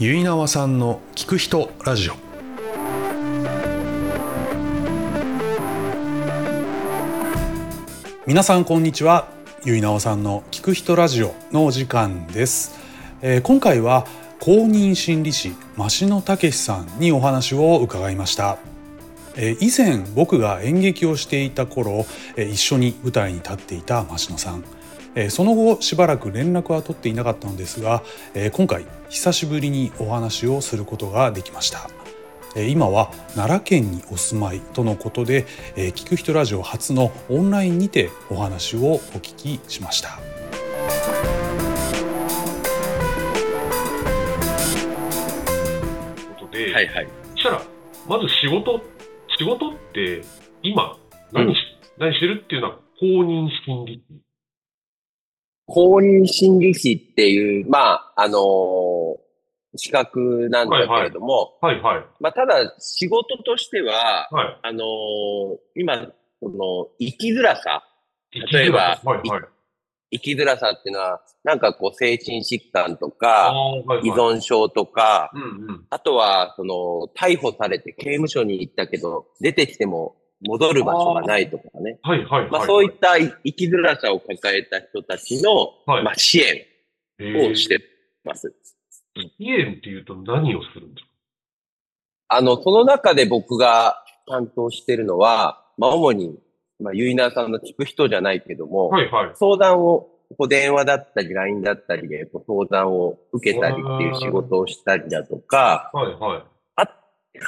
ゆいなわさんの聞く人ラジオ。皆さんこんにちは。ゆいなわさんの聞く人ラジオのお時間です、えー今回は公認心理師増野武さんにお話を伺いました。えー以前僕が演劇をしていた頃えー一緒に舞台に立っていた増野さん。えーその後しばらく連絡は取っていなかったのですがえー今回久しぶりにお話をすることができましたえー今は奈良県にお住まいとのことでえー聞く人ラジオ初のオンラインにてお話をお聞きしましたことで、はいはい。そしたら、まず仕事、仕事って今何し、何してるっていうのは公認心理師。公認心理師っていう、まあ、あのー資格なんだけれども、はいはい。まあ、ただ仕事としては、はい。あのー今、この生きづらさ、例えばはいはい。生きづらさっていうのは、なんかこう精神疾患とあか、はいはい。依存症とか、うんうん。あとは、その、逮捕されて刑務所に行ったけど、出てきても戻る場所がないとかね。はいはいはい。まあ、そういった生きづらさを抱えた人たちの、はいまあ、支援えをしてます。支援っていうと何をするんですあの、その中で僕が担当してるのは、まあ、主に、まあ、ゆいなさんの聞く人じゃないけども、かはいはい。相談を、こう電話だったり、LINE だったりで、こう相談を受けたりっていう仕事をしたりだとか、はいはい。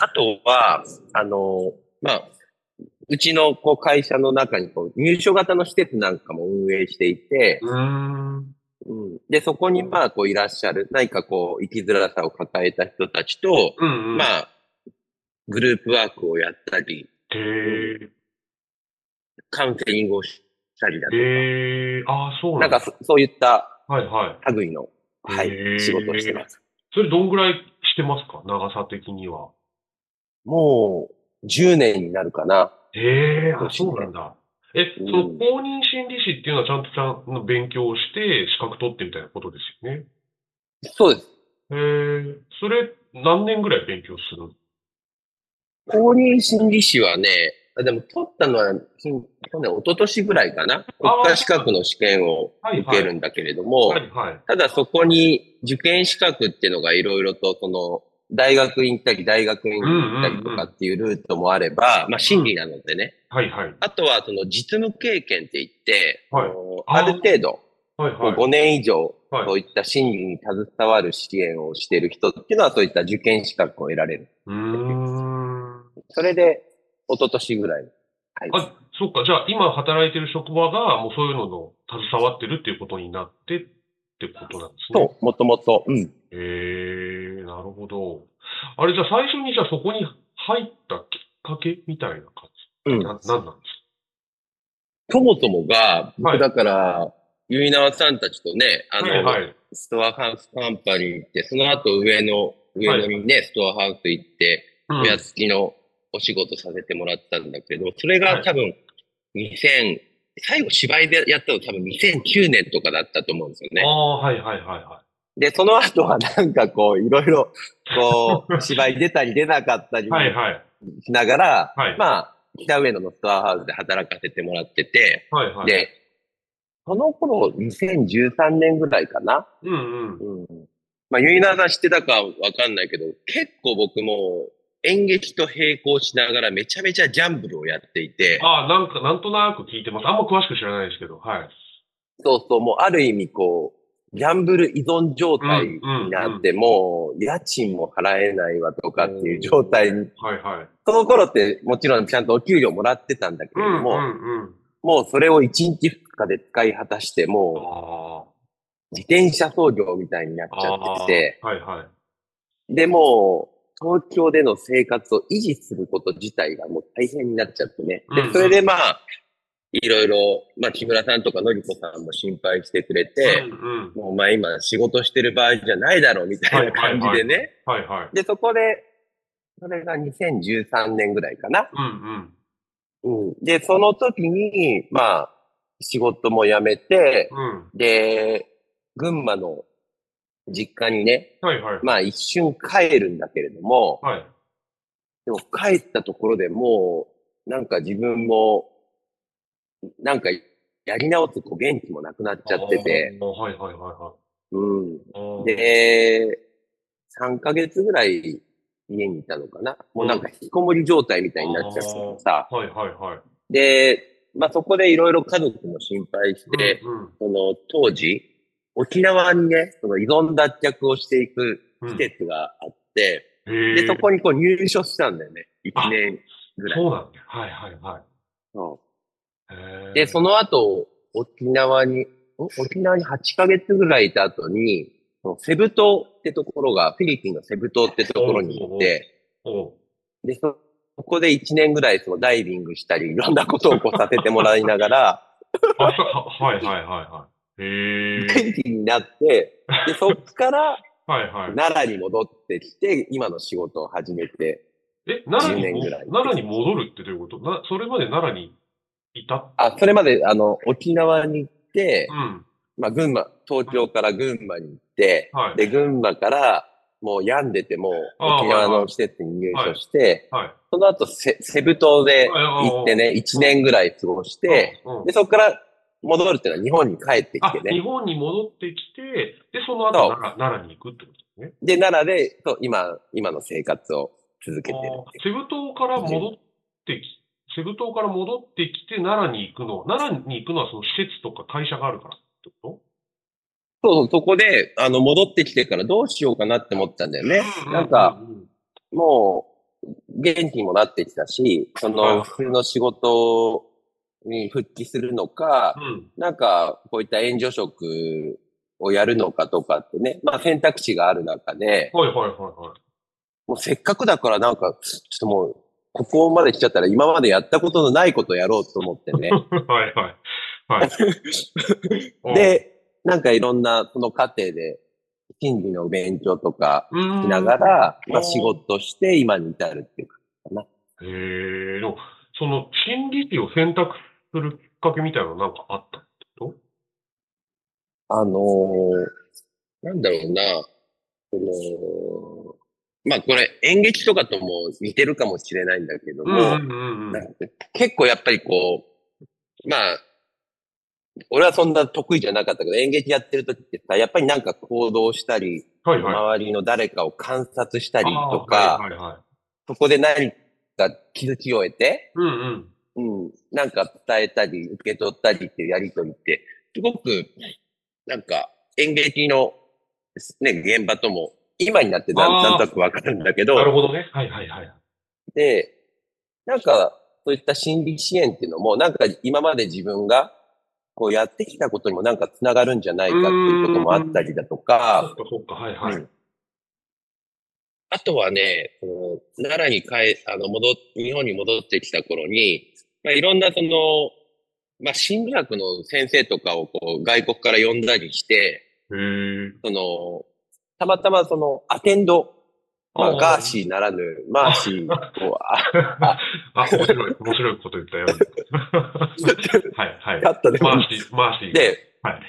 あとは、あの、まあ、うちのこう会社の中にこう入所型の施設なんかも運営していて、うーん。うん、で、そこにまあ、こういらっしゃる、何かこう、生きづらさを抱えた人たちと、うんうん。まあ、グループワークをやったり。カウンセリングをしたりだとか。ああ、そうななんんだ。かそそういったはいはい。類の、はい仕事をしてます。それどんぐらいしてますか？長さ的には。もう、10年になるかな。へえ、あ、そうなんだ。え、うんその公認心理師っていうのはちゃんとちゃんと勉強をして資格取ってみたいなことですよね？そうです。へえ、それ何年ぐらい勉強する公認心理師はね、あでも取ったのは、去年、一昨年ぐらいかな。国家資格の試験を受けるんだけれども、はいはい。ただそこに受験資格っていうのがいろいろと、その、大学院行ったり、大学院に行ったりとかっていうルートもあれば、まあ心理なのでね。はいはい。あとはその実務経験って言って、はいある程度、はいはい。5年以上、はいそういった心理に携わる支援をしている人っていうのは、そういった受験資格を得られる。うーん。それで、一昨年ぐらい。はい。あ、そっか。じゃあ今働いてる職場がもうそういうのの携わってるっていうことになってってことなんですね。と、もともと、うん。へえ、なるほど。あれ、じゃあ最初にじゃあそこに入ったきっかけみたいな感じ？うんな、なんなんですそもそもが、はい僕だから、ゆいなわさんたちとね、あかの、はいはい。ストアハウスカンパニー行って、その後上の、上野にね、ストアハウス行って、うんおやつきのお仕事させてもらったんだけど、それはいが多分、2000、最後芝居でやったの多分2009年とかだったと思うんですよね。ああ、はいはいはいはで、その後はなんかこう、いろいろ、こう、芝居出たり出なかったりい。はいはい。しながら、はいまあ、北上野のストアハウスで働かせてもらってて、はいはい。で、その頃、2013年ぐらいかな。うんうん。うん。まあ、ゆいなさん知ってたかわかんないけど、結構僕も演劇と並行しながらめちゃめちゃジャンブルをやっていて、ああ、なんか、なんとなく聞いてます。あんま詳しく知らないですけど、はい。そうそう、もうある意味こう、ギャンブル依存状態になって、もう家賃も払えないわとかっていう状態に、はいはい。その頃ってもちろんちゃんとお給料もらってたんだけれども。もうそれを1日2日で使い果たして、もあう自転車操業みたいになっあ。ちゃってて、はいはい。でも、東京での生活を維持すること自体がもう大変になっちゃってね。で、それでまあ、いろいろ、まあ木村さんとかのりこさんも心配してくれて、うんうん。もうお前今仕事してる場合じゃないだろうみたいな感じでね。はいはい。で、そこで、それが2013年ぐらいかな。うんうん。うん。で、その時に、まあ、仕事も辞めて、うん。で、群馬の実家にね、はいはい。まあ一瞬帰るんだけれども、はい。でも帰ったところでもう、なんか自分も、なんかやり直すこう元気もなくなっちゃってて。はいはいはいはうん。いあー。で、3ヶ月ぐらい家にいたのかな。もうなんか引きこもり状態みたいになっちゃってさ。はいはいはい。で、まあそこでいろいろ家族も心配して、うんうんその当時、沖縄にね、その依存脱却をしていくうん施設があって、へーで、そこにこう入所したんだよね。あ1年ぐらい。そうなんだ。はいはいはい。そで、その後、沖縄に、ん沖縄に8ヶ月ぐらいいた後に、セブ島ってところが、フィリピンのセブ島ってところに行って、で、そそこで1年ぐらいそのダイビングしたり、いろんなことをこうさせてもらいながら、ははいはいはいはい。へえ。元気になって、で、そっからはいはい。奈良に戻ってきて、今の仕事を始めて、え、奈良10にも年ぐらい奈良に戻るってどういうこと？な、それまで奈良にいた？あ、それまで、あの、沖縄に行ってう、ん。まあ、群馬、東京から群馬に行って、はい。で、群馬から、もう病んでても、沖縄の施設に入所して、はい。その後セ、セブ島ではい行ってね、1年ぐらい過ごして、うん、うんで、そこから戻るっていうのは日本に帰ってきあて、ね。日本に戻ってきて、で、その後奈良奈良に行くってことですね？で、奈良で、そう、今、今の生活を続けてるあーセブ島から戻ってき、セブ島から戻ってきて奈良に行くの、奈良に行くのはその施設とか会社があるからってこそうそう、そこで、あの、戻ってきてからどうしようかなって思ったんだよね。となんか、もう、元気にもなってきたし、そはいの、普通の仕事に復帰するのか、うん。なんか、こういった援助職をやるのかとかってね、まあ選択肢がある中で、はいはいはいはい。もうせっかくだからなんか、ちょっともう、ここまで来ちゃったら今までやったことのないことをやろうと思ってね。はいはい。はい。で、なんかいろんなその過程で、心理の勉強とかしながら、まあ仕事して今に至るっていうか。へえ、でも、その心理師を選択するきっかけみたいなのなんかあったってこあのーなんだろうな、その、まあこれ演劇とかとも似てるかもしれないんだけども、結構やっぱりこう、まあ、俺はそんな得意じゃなかったけど、演劇やってる時ってさ、やっぱりなんか行動したり、はいはい。周りの誰かを観察したりとか、はいはいはい。そこで何か気づきを得て、うんうん。うん、なんか伝えたり、受け取ったりっていうやりとりって、すごく、なんか演劇の、ね、現場とも、今になってなんなんとなくわかるんだけど、なるほどね。はいはいはい。で、なんか、そういった心理支援っていうのも、なんか今まで自分が、こうやってきたことにもなんかつながるんじゃないかっていうこともあったりだとそっか、かそっか、はいはい。うんあとはね、この奈良に帰、あの、戻っ、日本に戻ってきた頃に、まあ、いろんなその、まあ、心理学の先生とかをこう、外国から呼んだりして。その、たまたまその、アテンド、まあ、ガーシーならぬ、マーシーを、あ あ、面白い、面白いこと言ったよ。はいはい。カットでもマーシー、マーシー。で、はい。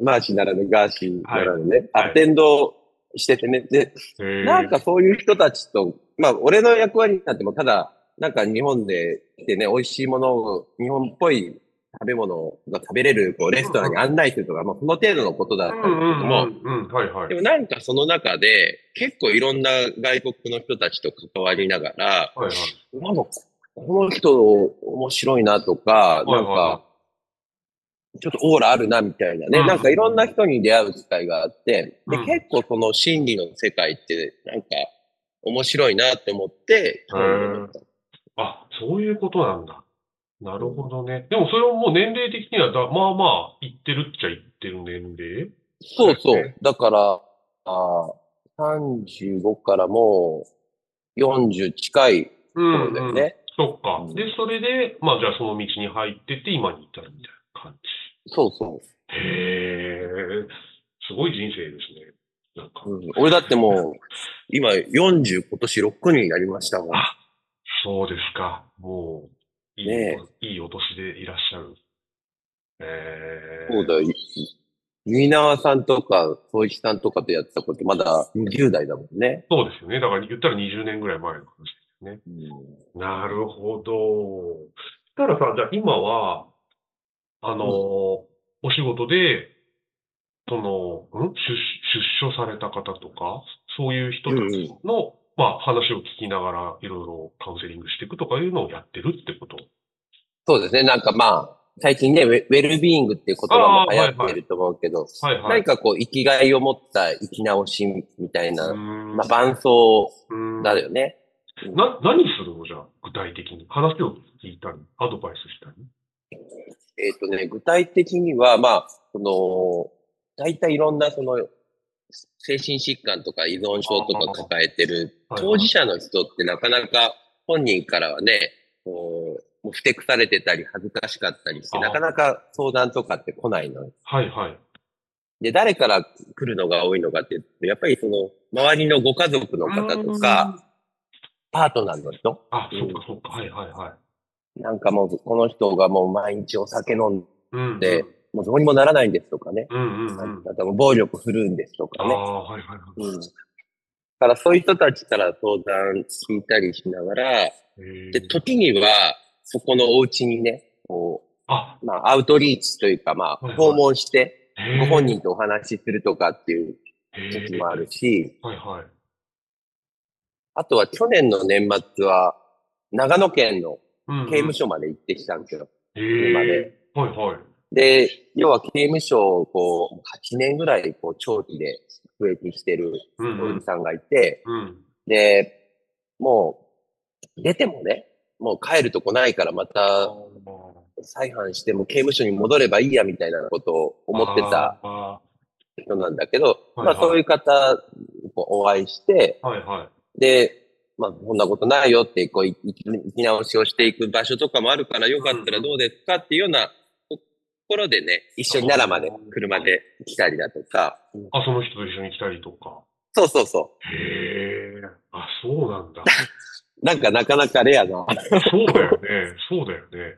マーシーならぬガーシーならぬね、はいアテンドしててね。で、なんかそういう人たちと、まあ、俺の役割になっても、ただ、なんか日本で来てね、美味しいものを、日本っぽい食べ物が食べれる、こう、レストランに案内するとか、まあ、その程度のことだったんだけども、で。もなんかその中で、結構いろんな外国の人たちと関わりながら、はいはい。なんか、この人面白いなとか、なんか、ちょっとオーラあるなみたいなね、うんなんかいろんな人に出会う機会があって、でうん。結構その心理の世界って、なんか面白いなって思って、あ、そういうことなんだ。なるほどね。でもそれをもう年齢的にはだ、まあまあ、言ってるっちゃ言ってる年齢？そうそう。だから、あー35からもう40近いうん頃だよね。そっかうん。で、それで、まあじゃあその道に入ってって今に至るみたいな感じ。そうそへえ、すごい人生ですね。なんか、う。うん、俺だってもう、今40今年6になりましたもん。あそうですか。もう、いい、ねいいお年でいらっしゃる。ええそうだよ。ゆいなわさんとか、そういちさんとかとやってたこと、まだ20代だもんね。そうですよね。だから言ったら20年ぐらい前の話ですよね。なるほど。したらさ、じゃあ今は、あのーお仕事で、その、ん？出、出所された方とか、そういう人たちの、まあ話を聞きながらいろいろカウンセリングしていくとかいうのをやってるってこと？そうですね。なんかまあ、最近ね、ウェルビーイングっていう言葉も流行ってると思うけど、はいはい。何かこう、生きがいを持った生き直しみたいな、まあ、伴奏だよね。な、何するの？じゃあ、具体的に。話を聞いたり、アドバイスしたり。えっ、とね、具体的には、まあ、その、大体いろんなその、精神疾患とか依存症とか抱えてるはい当事者の人ってなかなか本人からはね、こう、もうふてくされてたり恥ずかしかったりして、なかなか相談とかって来ないの。はいはい。で、誰から来るのが多いのかってやっぱりその、周りのご家族の方とか、パートナーの人？あ、うんそっかそっか。はいはいはい。なんかもう、この人がもう毎日お酒飲んうん。で、もうどうにもならないんですとかね。うんうんうん。暴力振るうんですとかね。ああ、はいはいはい。うん。だからそういう人たちから相談聞いたりしながら、へで、ー時には、そこのお家にね、こあ、う、まあ、アウトリーチというか、まあ、訪問して、ご本人とお話しするとかっていうへ時もあるーし、はいはい。あとは去年の年末は、長野県のうんうん刑務所まで行ってきたんですよ。へ車でえ。はいはい。で、要は刑務所をこう、8年ぐらいこう長期で服役してるうんうんおじ。さんがいて、うん。で、もう、出てもね、もう帰るとこないからまた再犯しても刑務所に戻ればいいやみたいなことを思ってたあ人なんだけど、はいはいまあそういう方お会いして、ーはいはい。で、まあこんなことないよってこう生き直しをしていく場所とかもあるからよかったらどうですかっていうようなところでね、一緒に奈良まで車で来たりだとか、あ、その人と一緒に来たりとか。そうそうそへえ。あ、そうなんだ。う。なんかなかなかレアな、そうだよね。そうだよね。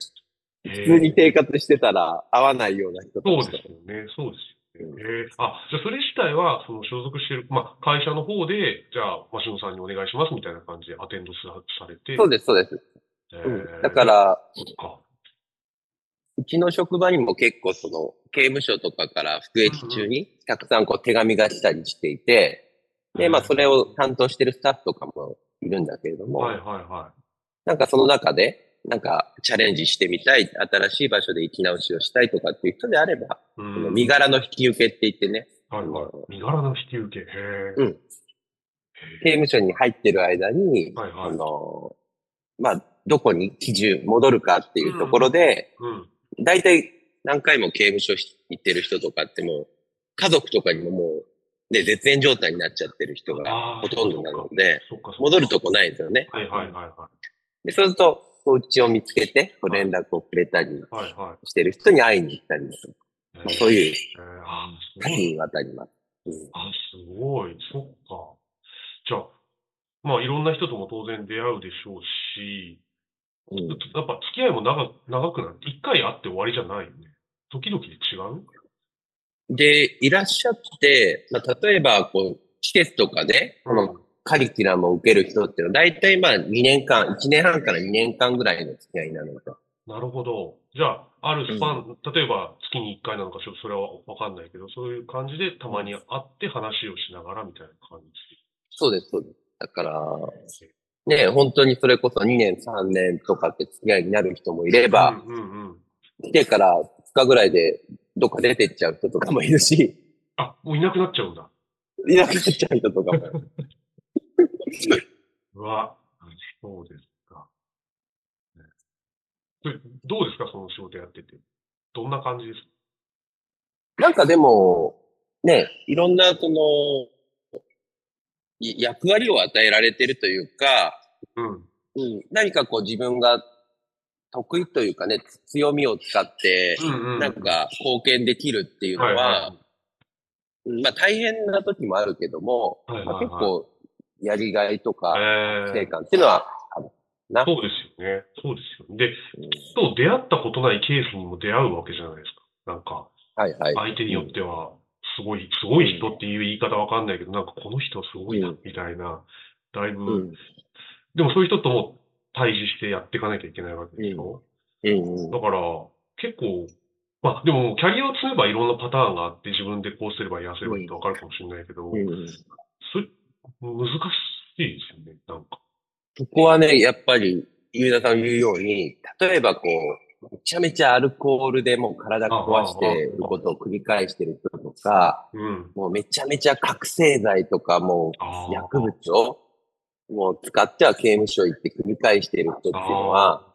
普通に生活してたら会わないような人たそうですよね。そうですよね。えー、あ、じゃあそれ自体は、その所属してる、まあ、会社の方で、じゃあ、マシノさんにお願いしますみたいな感じでアテンドさされて。そうです、そうです。えうんーだか、ら、そっか。うちの職場にも結構その刑務所とかから服役中にたくさんこう手紙が来たりしていて、で、まあそれを担当してるスタッフとかもいるんだけれども、はいはいはなんかその中で、なんかチャレンジしてみたい、新しい場所で生き直しをしたいとかっていう人であれば、うん。の身柄の引き受けって言ってね、はいはい。身柄の引き受け。へえ。うん刑務所に入ってる間に、はいはいあの、まあ、どこに基準戻るかっていうところで、うん。大体何回も刑務所行ってる人とかってもう、家族とかにももう、ね、絶縁状態になっちゃってる人がほとんどなので。戻るとこないんですよね。はいはいはいはで、そうすると、お家を見つけて、連絡をくれたりしてる人に会いに行ったりとか、い。まあ、そういうえー、あー、す多ごい。岐にわたります。うんあ、すごい。そっか。じゃあ、まあ、いろんな人とも当然出会うでしょうし、うんやっぱ付き合いも長長くなって、一回会って終わりじゃないよね。時々で違う？で、いらっしゃって、まあ、例えば、こう、施設とかで、このカリキュラムを受ける人っていうのは、大体まあ2年間、1年半から2年間ぐらいの付き合いなのか。なるほど。じゃあ、あるスパン、例えば月に1回なのか、それはわかんないけど、そういう感じでたまに会って話をしながらみたいな感じ？そうです、そうです。だから、ね、本当にそれこそ2年、3年とかって付き合いになる人もいれば、うんうんうん。来てから2日ぐらいでどっか出てっちゃう人とかもいるし、あ、もういなくなっちゃうんだ。いなくなっちゃう人とかも。うわ、そうですか。どうですか、その仕事やってて。どんな感じですか？なんかでも、ね、いろんなその、い役割を与えられてるというか、うん。うん、何かこう自分が得意というかね、強みを使って。なんか貢献できるっていうのは、まあ大変な時もあるけども、はいはいはいまあ、結構やりがいとか、え成感っていうのはあるな。そうですよね。そうですよね。で、うんと出会ったことないケースにも出会うわけじゃないですか。なんか、はいはい。相手によっては、すごい、すごい人っていう言い方わかんないけど、なんかこの人すごいなうん、みたいな、だいぶ、うん。でもそういう人とも対峙してやっていかなきゃいけないわけでしょ？だから、結構、まあでも、キャリアを積めばいろんなパターンがあって、自分でこうすれば痩せればいいとわかるかもしれないけど、うん。それ、難しいですよね、なんか。そこはね、やっぱり、ゆうなさん言うように、例えばこう、めちゃめちゃアルコールでもう体壊してることを繰り返してる人とか、うん。もうめちゃめちゃ覚醒剤とかもう薬物をもう使っては刑務所行って繰り返してる人っていうのは、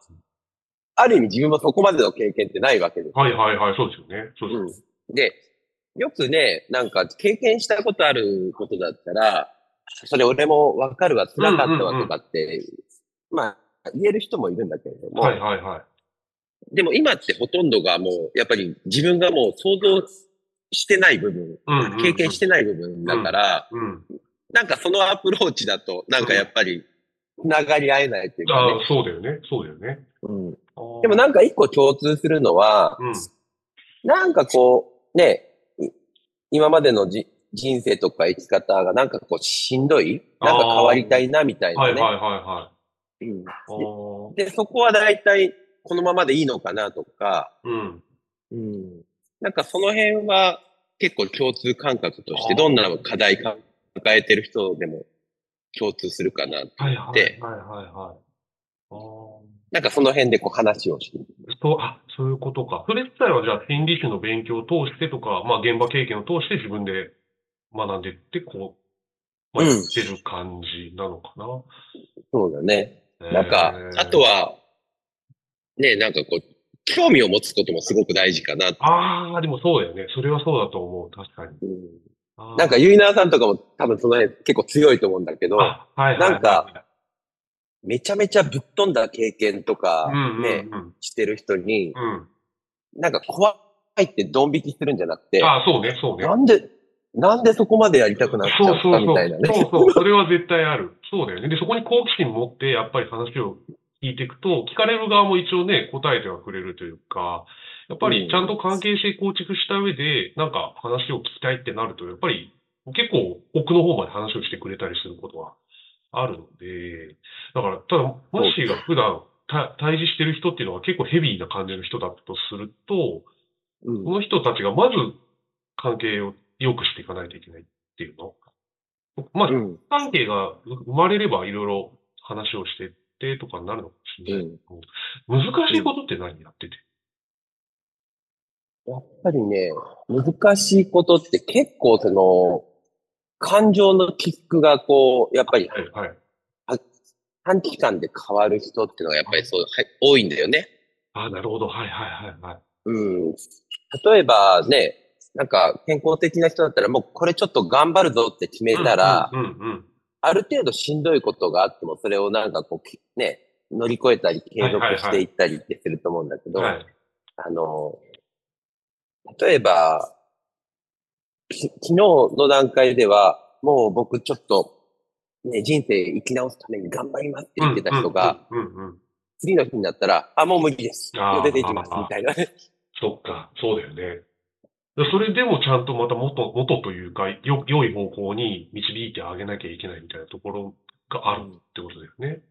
ある意味自分もそこまでの経験ってないわけです。はいはいはい、そうですよね。そうです。うん。で、よくね、なんか経験したことあることだったら、それ俺もわかるわ、辛かったわとかって、まあ、言える人もいるんだけれども、はいはいはい。でも今ってほとんどがもう、やっぱり自分がもう想像してない部分、うんうんうん経験してない部分だから、うん。なんかそのアプローチだと、なんかやっぱり、つながり合えないっていうかね。そうだよね。そうだよね。うん、でもなんか一個共通するのは、うん。なんかこう、ね、い今までのじ人生とか生き方がなんかこうしんどいなんか変わりたいなみたいなね。はいはいはいはい。うんで、そこは大体このままでいいのかなとか、うん。うん、なんかその辺は結構共通感覚としてどんな課題抱えてる人でも共通するかなってはい思って、はいはいはいはい。あーなんかその辺でこう話をして。そう、あ、そういうことか。それ自体はじゃあ心理師の勉強を通してとか、まあ現場経験を通して自分で学んでいって、こう、まあってる感じなのかな。そうだね。なんかえ、ーあと、は、ね、なんかこう、興味を持つこともすごく大事かな。ああ、でもそうだよね。それはそうだと思う。確かに。うんなんか、ユイナーさんとかも多分その辺結構強いと思うんだけど、あ、はいはいはい。なんか、めちゃめちゃぶっ飛んだ経験とかうんうんね、うん。してる人に、うん。なんか怖いってドン引きするんじゃなくて、ああ、そうね、そうね。なんで、なんでそこまでやりたくなっちゃったそうそうそう。みたいなね。そうそう。それは絶対ある。そうだよね。で、そこに好奇心持って、やっぱり話を聞いていくと、聞かれる側も一応ね、答えてはくれるというか、やっぱりちゃんと関係性構築した上で、なんか話を聞きたいってなると、やっぱり結構奥の方まで話をしてくれたりすることはあるので、だから、ただ、もしが普段た対峙してる人っていうのは結構ヘビーな感じの人だとすると、うん。この人たちがまず関係を良くしていかないといけないっていうの。まあ、うん。関係が生まれればいろいろ話をしてってとかになるのかもしれない。うん難しいことって何やってて？やっぱりね、難しいことって結構その、感情のキックがこう、やっぱりはい、はい。短期間で変わる人っていうのがやっぱりそう、はい、多いんだよね。あなるほど。はいはいはいはい。うん。例えばね、なんか健康的な人だったらもうこれちょっと頑張るぞって決めたら、うんうんうん。ある程度しんどいことがあってもそれをなんかこうき、ね、乗り越えたり継続していったりってすると思うんだけど、はい。あの、例えば、き昨日の段階では、もう僕ちょっと、ね、人生生き直すために頑張りますって言ってた人が、うんうんうんうん。次の日になったら、あ、もう無理です。出ていきます、みたいなね。そっか、そうだよね。でそれでもちゃんとまた元、元というか、よ、良い方向に導いてあげなきゃいけないみたいなところがあるってことだよね。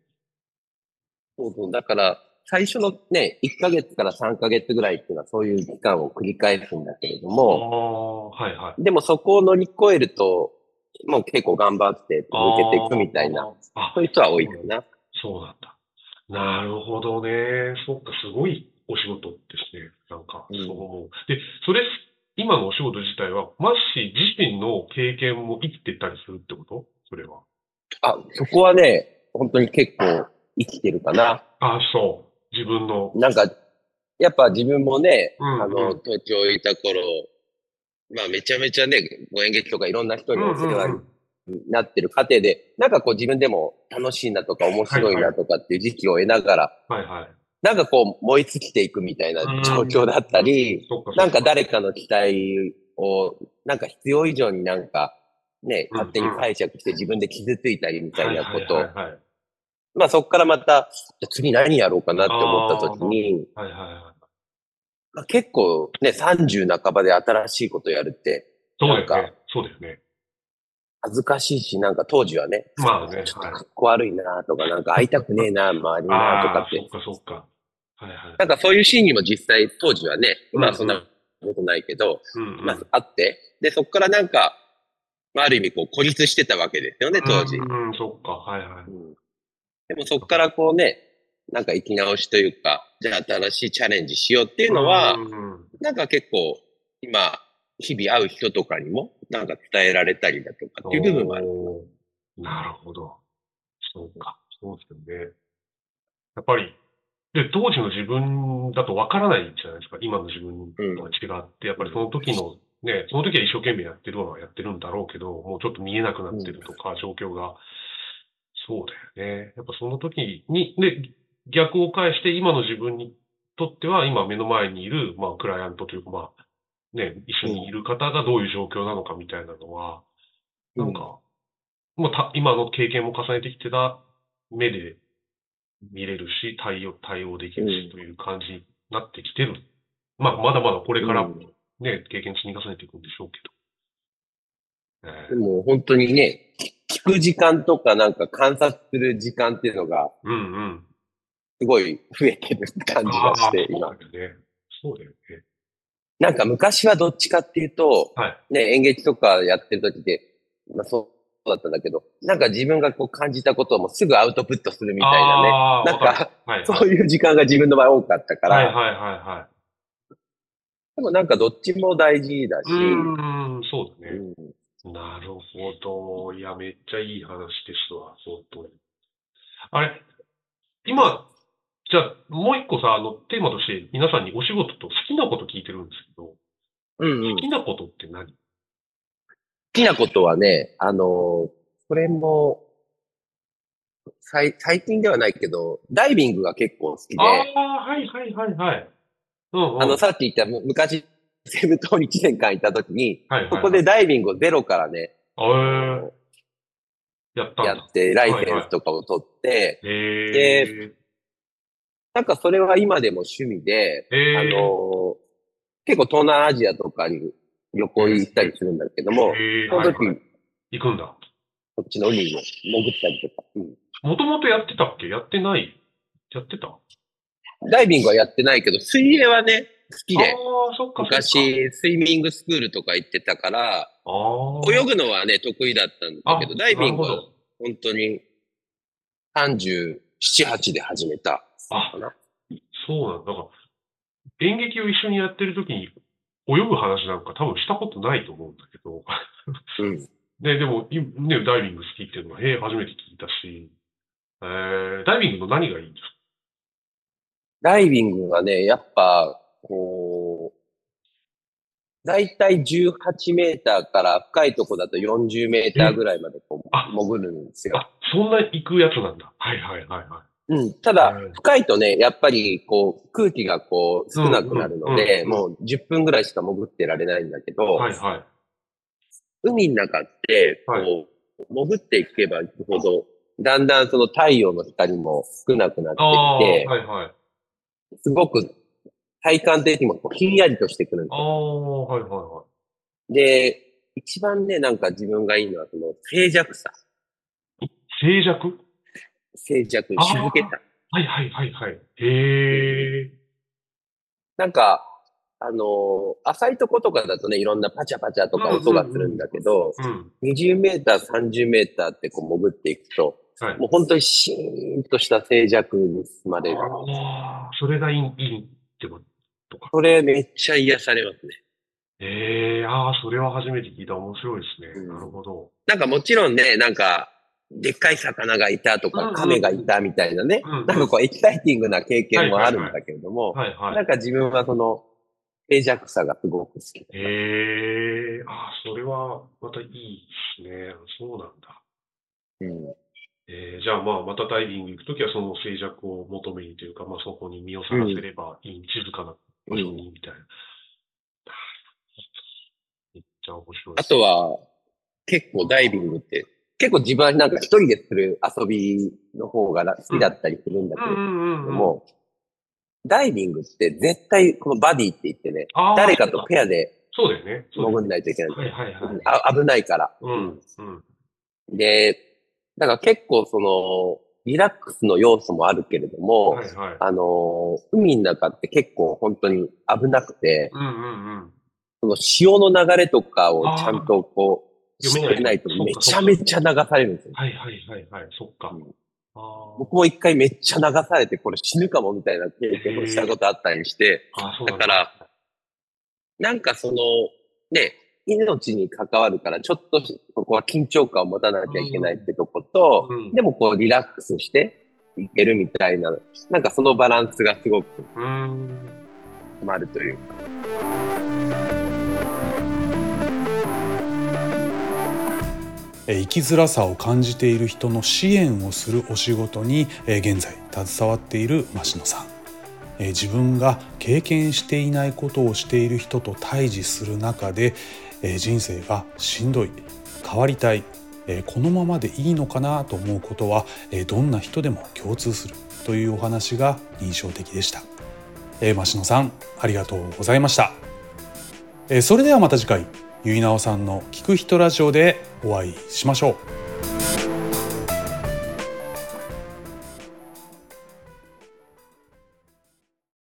そうそう。だから、最初のね、1ヶ月から3ヶ月ぐらいっていうのはそういう期間を繰り返すんだけれどあも、あ、はいはい。でもそこを乗り越えると、もう結構頑張って続けていくみたいな、そういう人は多いかな。そうなんだ。なるほどね。そっか、すごいお仕事ですね。なんか、うんそう思う。で、それ、今のお仕事自体は、マッシー自身の経験も生きてたりするってこと？それは。あ、そこはね、本当に結構生きてるかな。あそう。自分の。なんか、やっぱ自分もね、うんあの、東京いた頃、まあめちゃめちゃね、ご演劇とかいろんな人にお世話うんうんになってる過程で、なんかこう自分でも楽しいなとか面白いなとかっていう時期を得ながら、はいはい。なんかこう燃え尽きていくみたいな状況だったり、なんか誰かの期待を、なんか必要以上になんか、ね、うん勝手に解釈して自分で傷ついたりみたいなことまあそこからまた、じゃあ次何やろうかなって思った時に。まあ結構ね、30半ばで新しいことやるってなんかそうだよね。そうだよね。恥ずかしいし、なんか当時はね、まあねちょっとかっこ悪いなとか、なんか会いたくねえな、周りになとかってそっ。かそっか。はいはい。なんかそういうシーンにも実際当時はね、今はそんうんなことないけど、うんうんまああって、で、そこからなんか、まあある意味こう孤立してたわけですよね、当時。うん、うんそっか。はいはい。うんでもそこからこうね、なんか生き直しというか、じゃあ新しいチャレンジしようっていうのは、うんうんなんか結構今、日々会う人とかにもなんか伝えられたりだとかっていう部分もある。なるほど。そうか。そうですよね。やっぱり、で、当時の自分だとわからないじゃないですか。今の自分とは違って、やっぱりその時の、ね、その時は一生懸命やってるのはやってるんだろうけど、もうちょっと見えなくなってるとか、状況が。そうだよね。やっぱその時に、で、逆を返して今の自分にとっては、今目の前にいる、まあ、クライアントというか、まあ、ね、一緒にいる方がどういう状況なのかみたいなのは、なんか、まあ、た今の経験も重ねてきてた目で見れるし、対応、対応できるうしんという感じになってきてる。まあ、まだまだこれからうんね、経験積み重ねていくんでしょうけど。えでも本当にね、聞く時間とかなんか観察する時間っていうのがーうんうん。すごい増えてる感じがして、今。そうだよね。そうだよね。なんか昔はどっちかっていうと、はい。ね、演劇とかやってる時って、まあそうだったんだけど、なんか自分がこう感じたことをもうすぐアウトプットするみたいなね。なんかはいはい。そういう時間が自分の場合多かったから、はいはいはいはい。でもなんかどっちも大事だし、うーん、そうだね。うんなるほど。いや、めっちゃいい話ですわ、本当に。あれ、今、じゃあ、もう一個さ、あの、テーマとして皆さんにお仕事と好きなこと聞いてるんですけど、うんうん好きなことって何？好きなことはね、あのーこれも、最最近ではないけど、ダイビングが結構好きで、あああ、はいはいはいはい。うんうん。の、さっき言ったむ昔、セブ島に1年間いた時に、はいはいはいここでダイビングをゼロからね、えー、やっ。やって、ライセンスとかを取って、へえ。なんかそれは今でも趣味で、あのー結構東南アジアとかに旅行行ったりするんだけども、へーその時、はいはい行くんだ。こっちの海にも潜ったりとか、うんもともとやってたっけ？やってない？やってた？ダイビングはやってないけど、水泳はね、好きで。昔、スイミングスクールとか行ってたから。泳ぐのはね、得意だったんだけど、あダイビングは本当に37、8で始めたあ。そうなんだ。だから、演劇を一緒にやってる時に泳ぐ話なんか多分したことないと思うんだけど。うん。ね、でも、いね、ダイビング好きっていうのは、へえ、初めて聞いたし。えー、ダイビングの何がいいんですか？ダイビングはね、やっぱ、こう、だいたい18メーターから深いとこだと40メーターぐらいまでこうあ潜るんですよ。あ、そんな行くやつなんだ。はいはいはいはうん。ただうん、深いとね、やっぱりこう空気がこう少なくなるので、もう10分ぐらいしか潜ってられないんだけど、い。はいはい。海の中って、こう、はい潜っていけばいくほど、だんだんその太陽の光も少なくなってきて、はいはい。すごく体感的にもこうひんやりとしてくるんですああ、はいはいはい。で、一番ね、なんか自分がいいのは、その静寂さ。静寂？静寂、あー静けさ。はいはいはいはい。へえ。なんか、あのー浅いとことかだとね、いろんなパチャパチャとか音がするんだけど、うん。20メーター、30メーターってこう潜っていくと、はい。もう本当にシーンとした静寂に包まれる。ああ、それがいい、いいってことか。それめっちゃ癒されますね。ええああ、それは初めて聞いた。面白いですね。うんなるほど。なんかもちろんね、なんか、でっかい魚がいたとか、うんうん亀がいたみたいなね、うんうんなんかこうエキサイティングな経験もあるんだけれども、はいは。ないんか自分はその、静寂さがすごく好き。ええああ、それはまたいいですね。そうなんだ。うん。えーじゃあまあ、またダイビング行くときはその静寂を求めにというか、まあそこに身をさらせればいい、静かな場所にみたいな。めっちゃ面白いであす。とは、結構ダイビングって、結構自分はなんか一人でする遊びの方が好きだったりするんだけれど。も、ダイビングって絶対このバディって言ってね、誰かとペアでそうだよね。潜んないといけない。はいはいはい。あ危ないから。うん。うん。で、だから結構その、リラックスの要素もあるけれども、はいはい。あのー海の中って結構本当に危なくて、うんうんうん。その潮の流れとかをちゃんとこう、読めないとめちゃめちゃ流されるんですよ。はいはいはいはい。そっか。うん僕も一回めっちゃ流されて、これ死ぬかもみたいな経験をしたことあったりして、だから、なんかその、ね、命に関わるから、ちょっとここは緊張感を持たなきゃいけないってとこと、うんでもこうリラックスしていけるみたいな、なんかそのバランスがすごくうーん。あるというか。生きづらさを感じている人の支援をするお仕事に、え現在携わっている増野さん、え自分が経験していないことをしている人と対峙する中で、え人生がしんどい変わりたい、えこのままでいいのかなと思うことは、えどんな人でも共通するというお話が印象的でした、えー、増野さんありがとうございました、えそれではまた次回。ゆいなおさんの聞く人ラジオでお会いしましょう。